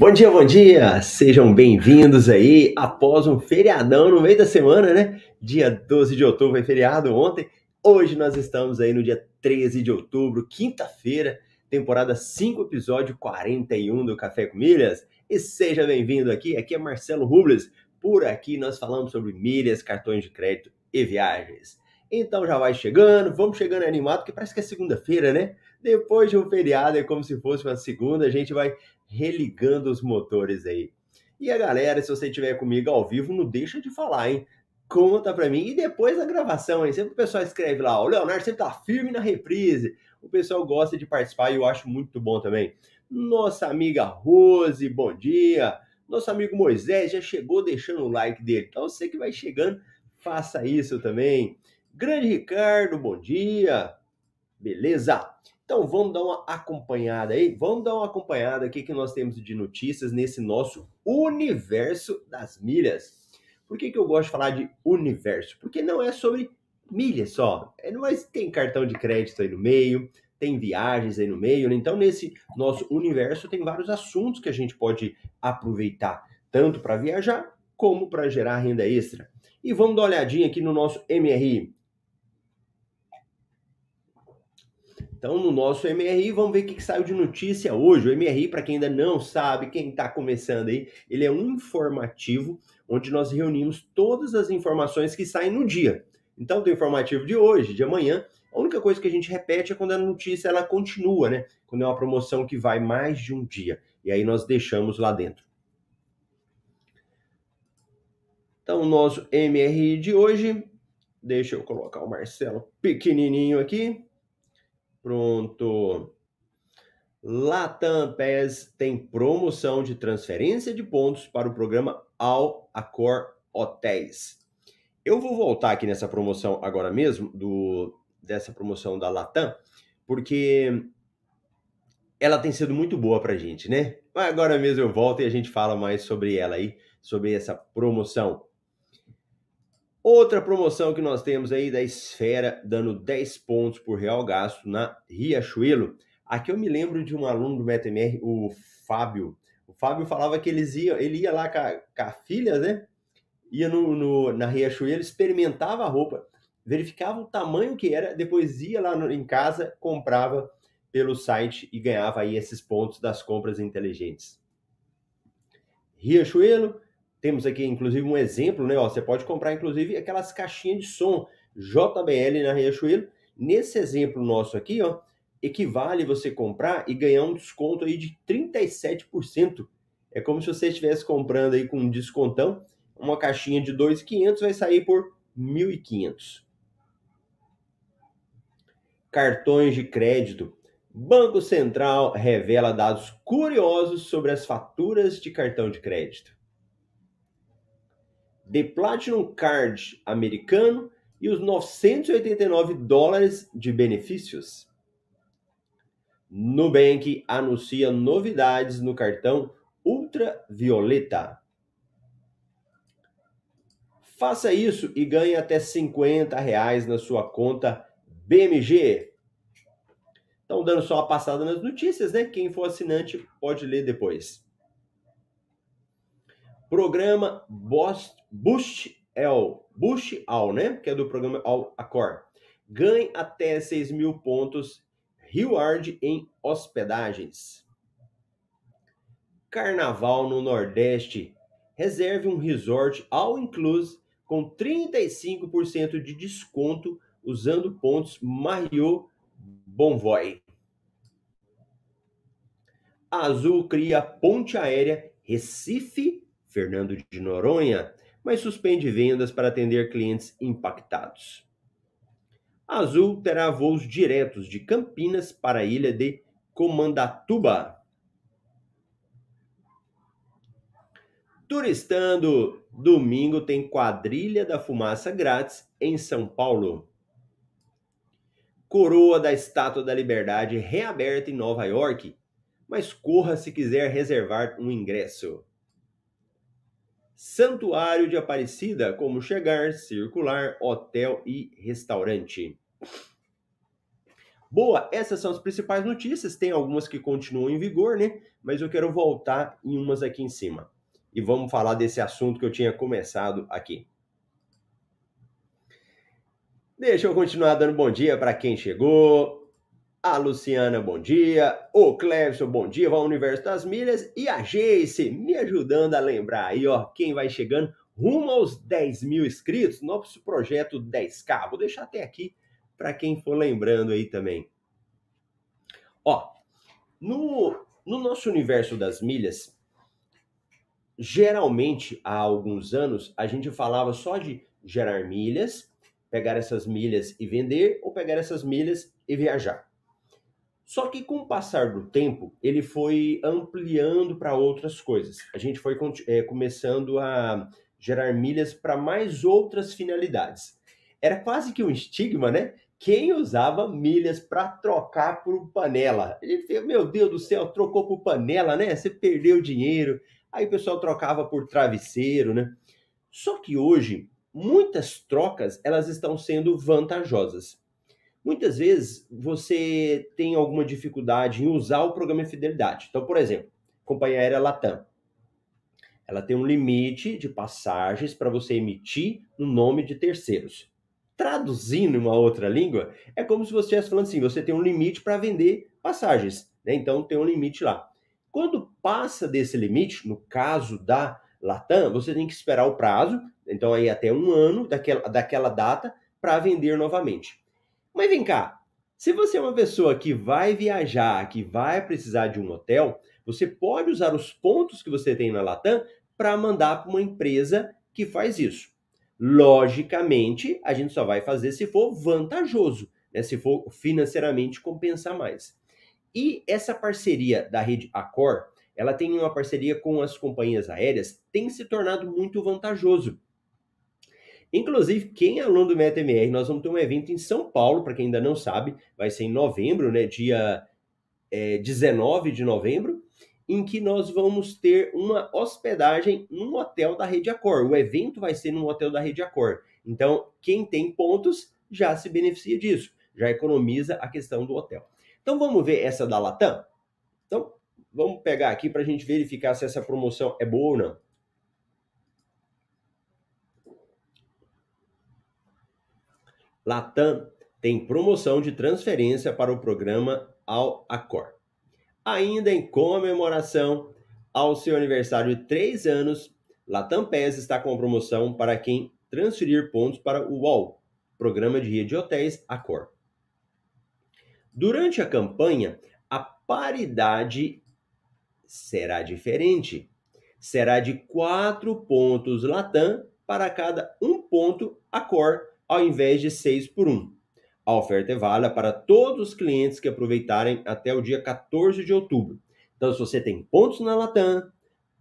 Bom dia, bom dia! Sejam bem-vindos aí após um feriadão no meio da semana, né? Dia 12 de outubro foi feriado ontem. Hoje nós estamos aí no dia 13 de outubro, quinta-feira, temporada 5, episódio 41 do Café com Milhas. E seja bem-vindo aqui, aqui é Marcelo Rubles. Por aqui nós falamos sobre milhas, cartões de crédito e viagens. Então já vai chegando, vamos chegando animado, porque parece que é segunda-feira, né? Depois de um feriado, é como se fosse uma segunda, a gente vai religando os motores aí. E a galera, se você estiver comigo ao vivo, não deixa de falar, hein? Conta pra mim. E depois da gravação, hein? Sempre o pessoal escreve lá, o Leonardo sempre tá firme na reprise. O pessoal gosta de participar e eu acho muito bom também. Nossa amiga Rose, bom dia. Nosso amigo Moisés já chegou deixando o like dele. Então você que vai chegando, faça isso também. Grande Ricardo, bom dia. Beleza? Então vamos dar uma acompanhada aí, vamos dar uma acompanhada aqui que nós temos de notícias nesse nosso universo das milhas. Por que, que eu gosto de falar de universo? Porque não é sobre milhas só, é, mas tem cartão de crédito aí no meio, tem viagens aí no meio, né? então nesse nosso universo tem vários assuntos que a gente pode aproveitar, tanto para viajar como para gerar renda extra. E vamos dar uma olhadinha aqui no nosso MRI. Então, no nosso MRI, vamos ver o que, que saiu de notícia hoje. O MRI, para quem ainda não sabe, quem está começando aí, ele é um informativo onde nós reunimos todas as informações que saem no dia. Então, tem o informativo de hoje, de amanhã. A única coisa que a gente repete é quando a notícia ela continua, né? Quando é uma promoção que vai mais de um dia. E aí nós deixamos lá dentro. Então, o nosso MRI de hoje, deixa eu colocar o Marcelo pequenininho aqui. Pronto. Latam PES tem promoção de transferência de pontos para o programa All Accor Hotéis. Eu vou voltar aqui nessa promoção agora mesmo, do, dessa promoção da Latam, porque ela tem sido muito boa para a gente, né? Mas agora mesmo eu volto e a gente fala mais sobre ela aí, sobre essa promoção. Outra promoção que nós temos aí da Esfera, dando 10 pontos por real gasto na Riachuelo. Aqui eu me lembro de um aluno do MetaMR, o Fábio. O Fábio falava que eles iam, ele ia lá com a, com a filha, né? Ia no, no, na Riachuelo, experimentava a roupa, verificava o tamanho que era, depois ia lá no, em casa, comprava pelo site e ganhava aí esses pontos das compras inteligentes. Riachuelo, temos aqui, inclusive, um exemplo, né? Ó, você pode comprar, inclusive, aquelas caixinhas de som JBL na Riachuelo. Nesse exemplo nosso aqui, ó, equivale você comprar e ganhar um desconto aí de 37%. É como se você estivesse comprando aí com um descontão, uma caixinha de 2.500 vai sair por 1.500. Cartões de crédito. Banco Central revela dados curiosos sobre as faturas de cartão de crédito. The Platinum Card americano e os 989 dólares de benefícios. Nubank anuncia novidades no cartão Ultravioleta. Faça isso e ganhe até 50 reais na sua conta BMG. Então, dando só uma passada nas notícias, né? Quem for assinante pode ler depois. Programa Boost L, Boost All, né? Que é do programa All Accor. Ganhe até 6 mil pontos reward em hospedagens. Carnaval no Nordeste reserve um resort all inclusive com 35% de desconto usando pontos Mario Bonvoy. Azul cria ponte aérea Recife, Fernando de Noronha, mas suspende vendas para atender clientes impactados. A Azul terá voos diretos de Campinas para a ilha de Comandatuba. Turistando, domingo tem quadrilha da fumaça grátis em São Paulo. Coroa da Estátua da Liberdade reaberta em Nova York, mas corra se quiser reservar um ingresso. Santuário de Aparecida, como chegar, circular, hotel e restaurante. Boa, essas são as principais notícias. Tem algumas que continuam em vigor, né? Mas eu quero voltar em umas aqui em cima e vamos falar desse assunto que eu tinha começado aqui. Deixa eu continuar dando bom dia para quem chegou. A Luciana, bom dia. O Clevson, bom dia. Vai ao Universo das Milhas. E a Jace, me ajudando a lembrar aí, ó, quem vai chegando rumo aos 10 mil inscritos, nosso projeto 10K. Vou deixar até aqui para quem for lembrando aí também. Ó, no, no nosso Universo das Milhas, Geralmente, há alguns anos, a gente falava só de gerar milhas, pegar essas milhas e vender, ou pegar essas milhas e viajar. Só que com o passar do tempo, ele foi ampliando para outras coisas. A gente foi é, começando a gerar milhas para mais outras finalidades. Era quase que um estigma, né? Quem usava milhas para trocar por panela? Fez, meu Deus do céu, trocou por panela, né? Você perdeu dinheiro. Aí o pessoal trocava por travesseiro, né? Só que hoje muitas trocas elas estão sendo vantajosas. Muitas vezes você tem alguma dificuldade em usar o programa de fidelidade. Então, por exemplo, companhia aérea Latam. Ela tem um limite de passagens para você emitir no nome de terceiros. Traduzindo em uma outra língua, é como se você estivesse falando assim: você tem um limite para vender passagens. Né? Então, tem um limite lá. Quando passa desse limite, no caso da Latam, você tem que esperar o prazo, então aí até um ano daquela, daquela data, para vender novamente. Mas vem cá, se você é uma pessoa que vai viajar, que vai precisar de um hotel, você pode usar os pontos que você tem na Latam para mandar para uma empresa que faz isso. Logicamente, a gente só vai fazer se for vantajoso, né? se for financeiramente compensar mais. E essa parceria da rede Accor, ela tem uma parceria com as companhias aéreas, tem se tornado muito vantajoso. Inclusive, quem é aluno do MetaMR, nós vamos ter um evento em São Paulo, para quem ainda não sabe, vai ser em novembro, né, dia é, 19 de novembro, em que nós vamos ter uma hospedagem num hotel da Rede Accor. O evento vai ser num hotel da Rede Accor. Então, quem tem pontos já se beneficia disso, já economiza a questão do hotel. Então vamos ver essa da Latam? Então vamos pegar aqui para a gente verificar se essa promoção é boa ou não. Latam tem promoção de transferência para o programa Al Accor. Ainda em comemoração ao seu aniversário de 3 anos, Latam PES está com promoção para quem transferir pontos para o UOL, Programa de Rede de Hotéis Accor. Durante a campanha, a paridade será diferente. Será de 4 pontos Latam para cada um ponto Accor, ao invés de 6 por 1. A oferta é válida para todos os clientes que aproveitarem até o dia 14 de outubro. Então, se você tem pontos na Latam,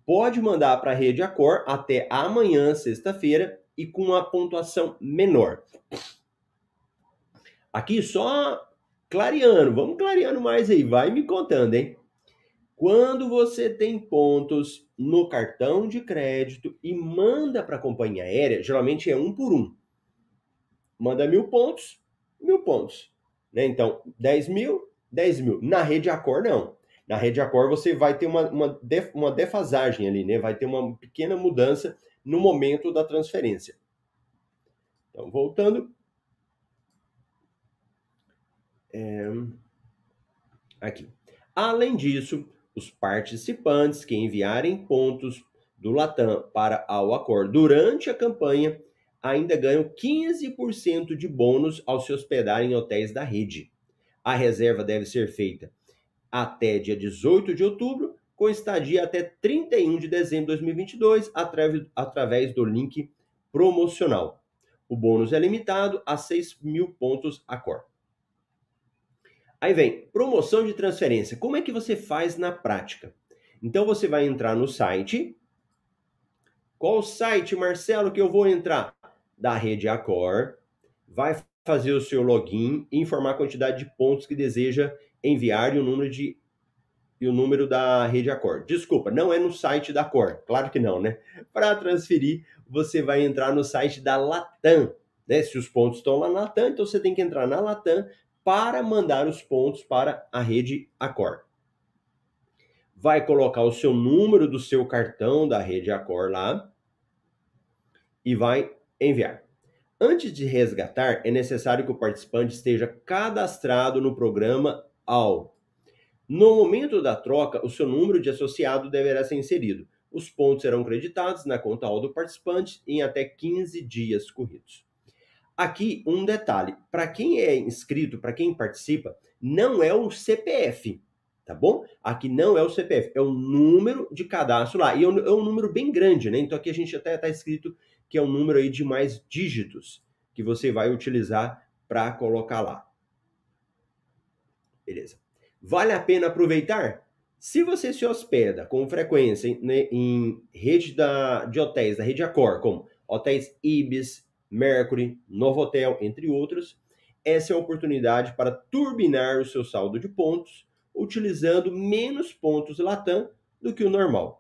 pode mandar para a rede Accor até amanhã, sexta-feira, e com uma pontuação menor. Aqui só Clareando, vamos clareando mais aí, vai me contando, hein? Quando você tem pontos no cartão de crédito e manda para a companhia aérea, geralmente é um por um. Manda mil pontos, mil pontos. Né? Então, 10 mil, 10 mil. Na rede Accor, não. Na rede Accor você vai ter uma, uma, def, uma defasagem ali, né? Vai ter uma pequena mudança no momento da transferência. Então, voltando, é... Aqui. Além disso, os participantes que enviarem pontos do Latam para a Accor durante a campanha ainda ganham 15% de bônus ao se hospedar em hotéis da rede. A reserva deve ser feita até dia 18 de outubro, com estadia até 31 de dezembro de 2022, através do link promocional. O bônus é limitado a 6 mil pontos a cor. Aí vem, promoção de transferência. Como é que você faz na prática? Então você vai entrar no site. Qual site, Marcelo, que eu vou entrar? Da rede Accor. Vai fazer o seu login e informar a quantidade de pontos que deseja enviar e o número de e o número da rede Accor. Desculpa, não é no site da Accor. Claro que não, né? Para transferir, você vai entrar no site da Latam. Né? Se os pontos estão lá na Latam, então você tem que entrar na Latam para mandar os pontos para a rede Accor. Vai colocar o seu número do seu cartão da rede Accor lá e vai enviar. Antes de resgatar, é necessário que o participante esteja cadastrado no programa AL. No momento da troca, o seu número de associado deverá ser inserido. Os pontos serão creditados na conta AL do participante em até 15 dias corridos. Aqui um detalhe: para quem é inscrito, para quem participa, não é o CPF, tá bom? Aqui não é o CPF, é o número de cadastro lá. E é um, é um número bem grande, né? Então aqui a gente até está escrito que é um número aí de mais dígitos que você vai utilizar para colocar lá. Beleza. Vale a pena aproveitar? Se você se hospeda com frequência em, né, em rede da, de hotéis da rede Accor, como hotéis Ibis, Mercury, Novotel, entre outros, essa é a oportunidade para turbinar o seu saldo de pontos utilizando menos pontos Latam do que o normal.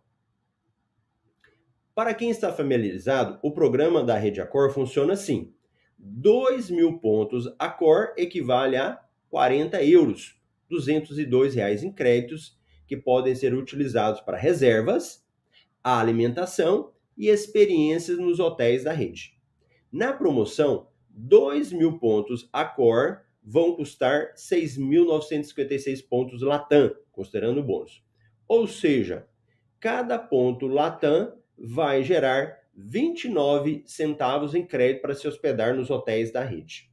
Para quem está familiarizado, o programa da rede Accor funciona assim: 2 mil pontos Accor equivale a 40 euros, 202 reais em créditos que podem ser utilizados para reservas, alimentação e experiências nos hotéis da rede. Na promoção, 2 mil pontos Accor vão custar 6.956 pontos Latam, considerando bônus. Ou seja, cada ponto Latam vai gerar 29 centavos em crédito para se hospedar nos hotéis da rede.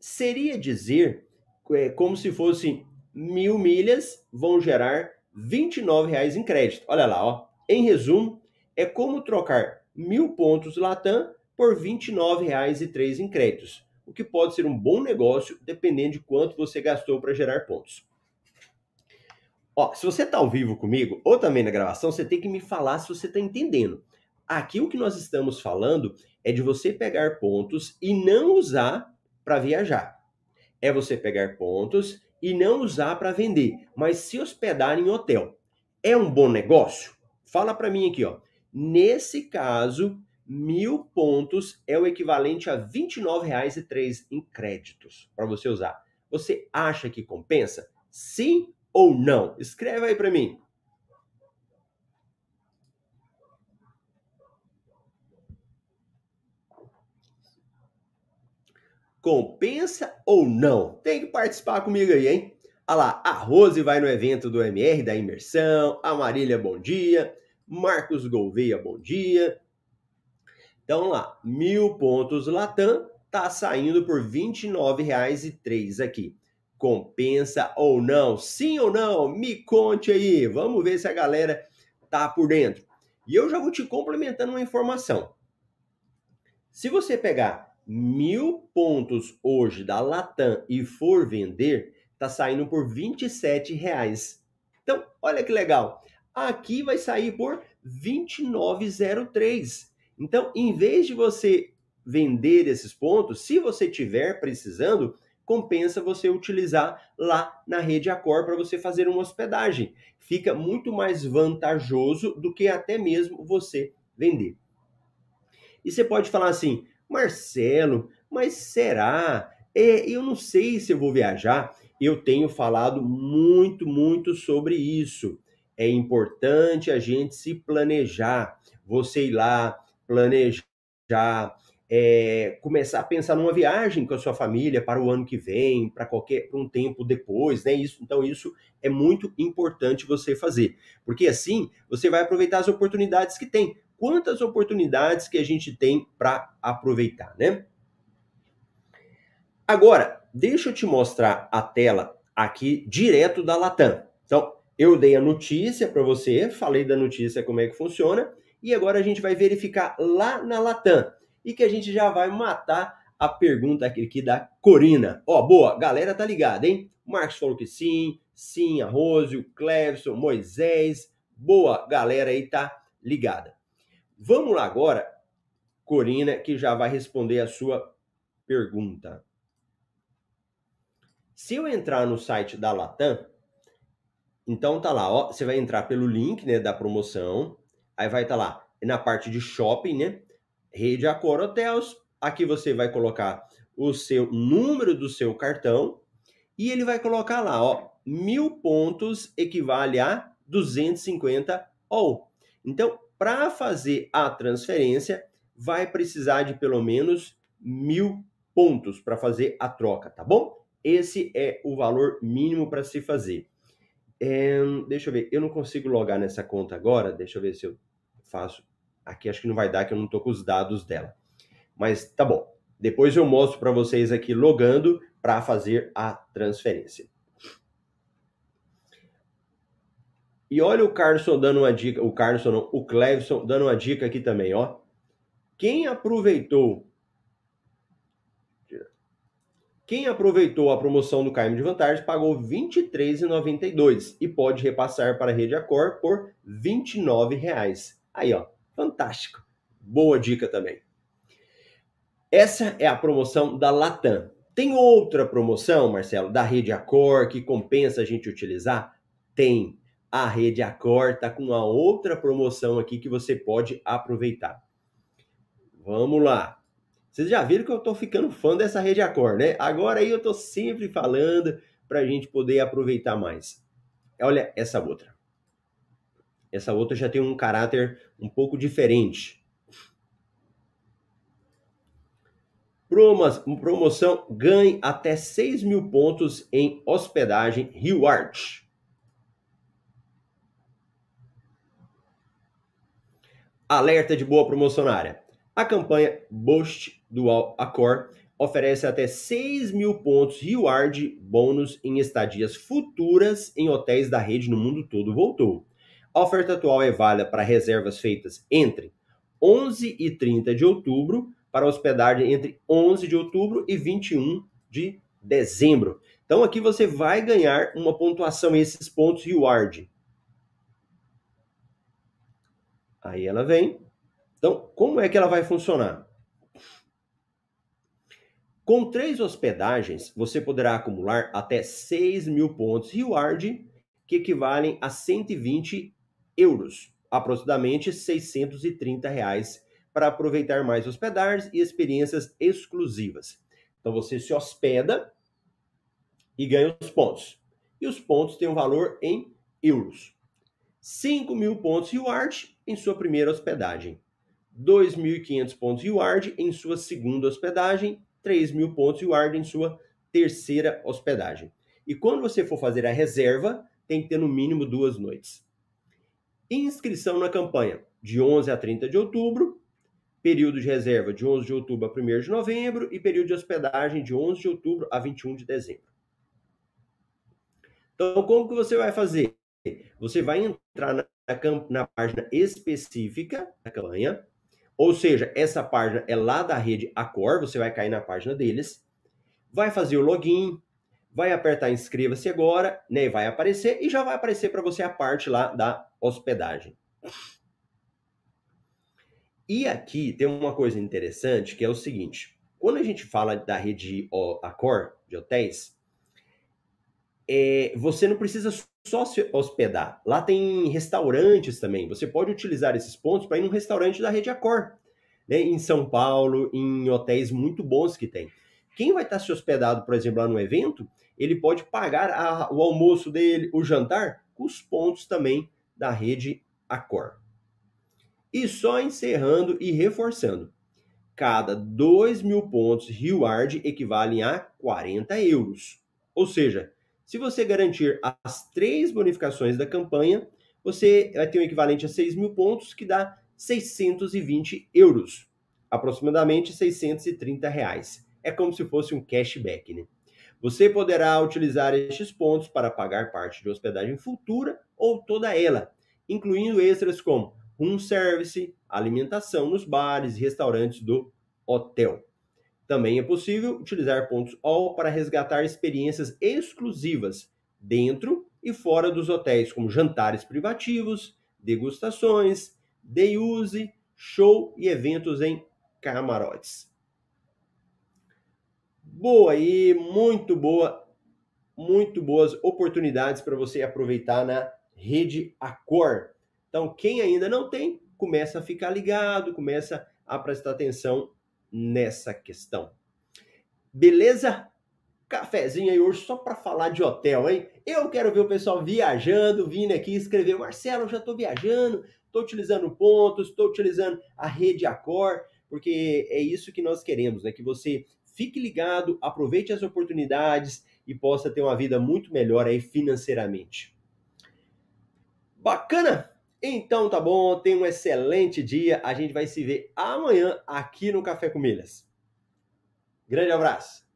Seria dizer é, como se fosse mil milhas vão gerar 29 reais em crédito. Olha lá, ó. Em resumo, é como trocar mil pontos Latam por 29 reais e três em créditos, o que pode ser um bom negócio dependendo de quanto você gastou para gerar pontos. Ó, se você está ao vivo comigo ou também na gravação, você tem que me falar se você está entendendo. Aqui o que nós estamos falando é de você pegar pontos e não usar para viajar. É você pegar pontos e não usar para vender, mas se hospedar em hotel. É um bom negócio? Fala para mim aqui, ó. Nesse caso, mil pontos é o equivalente a R$ 29,03 em créditos para você usar. Você acha que compensa? Sim ou não? Escreve aí para mim. Compensa ou não? Tem que participar comigo aí, hein? Olha lá, a Rose vai no evento do MR da imersão, a Marília, bom dia, Marcos Gouveia, bom dia. Então lá, mil pontos Latam tá saindo por R$ 29,03 aqui compensa ou não? Sim ou não? Me conte aí. Vamos ver se a galera tá por dentro. E eu já vou te complementando uma informação. Se você pegar mil pontos hoje da Latam e for vender, tá saindo por 27 reais. Então, olha que legal. Aqui vai sair por 29,03. Então, em vez de você vender esses pontos, se você tiver precisando, compensa você utilizar lá na rede Accor para você fazer uma hospedagem. Fica muito mais vantajoso do que até mesmo você vender. E você pode falar assim, Marcelo, mas será? É, eu não sei se eu vou viajar. Eu tenho falado muito, muito sobre isso. É importante a gente se planejar. Você ir lá, planejar, é, começar a pensar numa viagem com a sua família para o ano que vem, para qualquer para um tempo depois, né? Isso, então isso é muito importante você fazer, porque assim você vai aproveitar as oportunidades que tem. Quantas oportunidades que a gente tem para aproveitar, né? Agora, deixa eu te mostrar a tela aqui direto da Latam. Então, eu dei a notícia para você, falei da notícia como é que funciona, e agora a gente vai verificar lá na Latam e que a gente já vai matar a pergunta aqui da Corina. Ó, boa, galera tá ligada, hein? Marcos falou que sim, sim, a Rose, o Clevson, Moisés. Boa, galera aí tá ligada. Vamos lá agora, Corina, que já vai responder a sua pergunta. Se eu entrar no site da Latam, então tá lá, ó, você vai entrar pelo link, né, da promoção, aí vai estar tá lá na parte de shopping, né? Rede Accor Hotels. Aqui você vai colocar o seu número do seu cartão e ele vai colocar lá, ó, mil pontos equivale a 250 ou. Então, para fazer a transferência, vai precisar de pelo menos mil pontos para fazer a troca, tá bom? Esse é o valor mínimo para se fazer. É, deixa eu ver, eu não consigo logar nessa conta agora. Deixa eu ver se eu faço Aqui acho que não vai dar, que eu não estou com os dados dela. Mas tá bom. Depois eu mostro para vocês aqui logando para fazer a transferência. E olha o Carlson dando uma dica, o Carlson não, o Clevson dando uma dica aqui também, ó. Quem aproveitou quem aproveitou a promoção do KM de vantagens pagou R$ 23,92 e pode repassar para a Rede Acor por R$ 29,00. Aí, ó, Fantástico. Boa dica também. Essa é a promoção da Latam. Tem outra promoção, Marcelo, da rede Accor que compensa a gente utilizar? Tem. A rede Accor está com uma outra promoção aqui que você pode aproveitar. Vamos lá. Vocês já viram que eu estou ficando fã dessa rede Accor, né? Agora aí eu estou sempre falando para a gente poder aproveitar mais. Olha essa outra. Essa outra já tem um caráter um pouco diferente. Promoção ganhe até 6 mil pontos em hospedagem Arte. Alerta de boa promocionária. A campanha Boost Dual Accor oferece até 6 mil pontos Reward bônus em estadias futuras em hotéis da rede no mundo todo. Voltou. A oferta atual é válida para reservas feitas entre 11 e 30 de outubro, para hospedagem entre 11 de outubro e 21 de dezembro. Então aqui você vai ganhar uma pontuação, esses pontos reward. Aí ela vem. Então, como é que ela vai funcionar? Com três hospedagens, você poderá acumular até 6 mil pontos reward, que equivalem a 120 euros, aproximadamente 630 reais, para aproveitar mais hospedagens e experiências exclusivas. Então você se hospeda e ganha os pontos. E os pontos têm um valor em euros. 5 mil pontos reward em sua primeira hospedagem. 2.500 pontos reward em sua segunda hospedagem. 3 mil pontos reward em sua terceira hospedagem. E quando você for fazer a reserva, tem que ter no mínimo duas noites. Inscrição na campanha de 11 a 30 de outubro, período de reserva de 11 de outubro a 1 de novembro e período de hospedagem de 11 de outubro a 21 de dezembro. Então, como que você vai fazer? Você vai entrar na, na página específica da campanha, ou seja, essa página é lá da rede Accor, você vai cair na página deles, vai fazer o login, vai apertar inscreva-se agora, né? Vai aparecer e já vai aparecer para você a parte lá da hospedagem. E aqui tem uma coisa interessante que é o seguinte: quando a gente fala da rede Accor de hotéis, é, você não precisa só se hospedar. Lá tem restaurantes também. Você pode utilizar esses pontos para ir num restaurante da rede Accor, né? Em São Paulo, em hotéis muito bons que tem. Quem vai estar se hospedado, por exemplo, lá no evento, ele pode pagar a, o almoço dele, o jantar, com os pontos também da rede Accor. E só encerrando e reforçando. cada 2 mil pontos reward equivalem a 40 euros. Ou seja, se você garantir as três bonificações da campanha, você vai ter um equivalente a 6 mil pontos, que dá 620 euros, aproximadamente 630 reais. É como se fosse um cashback, né? Você poderá utilizar estes pontos para pagar parte de hospedagem futura ou toda ela, incluindo extras como room service, alimentação nos bares e restaurantes do hotel. Também é possível utilizar pontos All para resgatar experiências exclusivas dentro e fora dos hotéis, como jantares privativos, degustações, day use, show e eventos em camarotes. Boa aí, muito boa, muito boas oportunidades para você aproveitar na rede Accor. Então, quem ainda não tem, começa a ficar ligado, começa a prestar atenção nessa questão. Beleza? Cafezinho aí hoje só para falar de hotel, hein? Eu quero ver o pessoal viajando, vindo aqui escrever, Marcelo, já estou viajando, estou utilizando pontos, estou utilizando a rede Accor, porque é isso que nós queremos, né? Que você fique ligado, aproveite as oportunidades e possa ter uma vida muito melhor aí financeiramente. Bacana? Então tá bom, tenha um excelente dia. A gente vai se ver amanhã aqui no Café com Milhas. Grande abraço!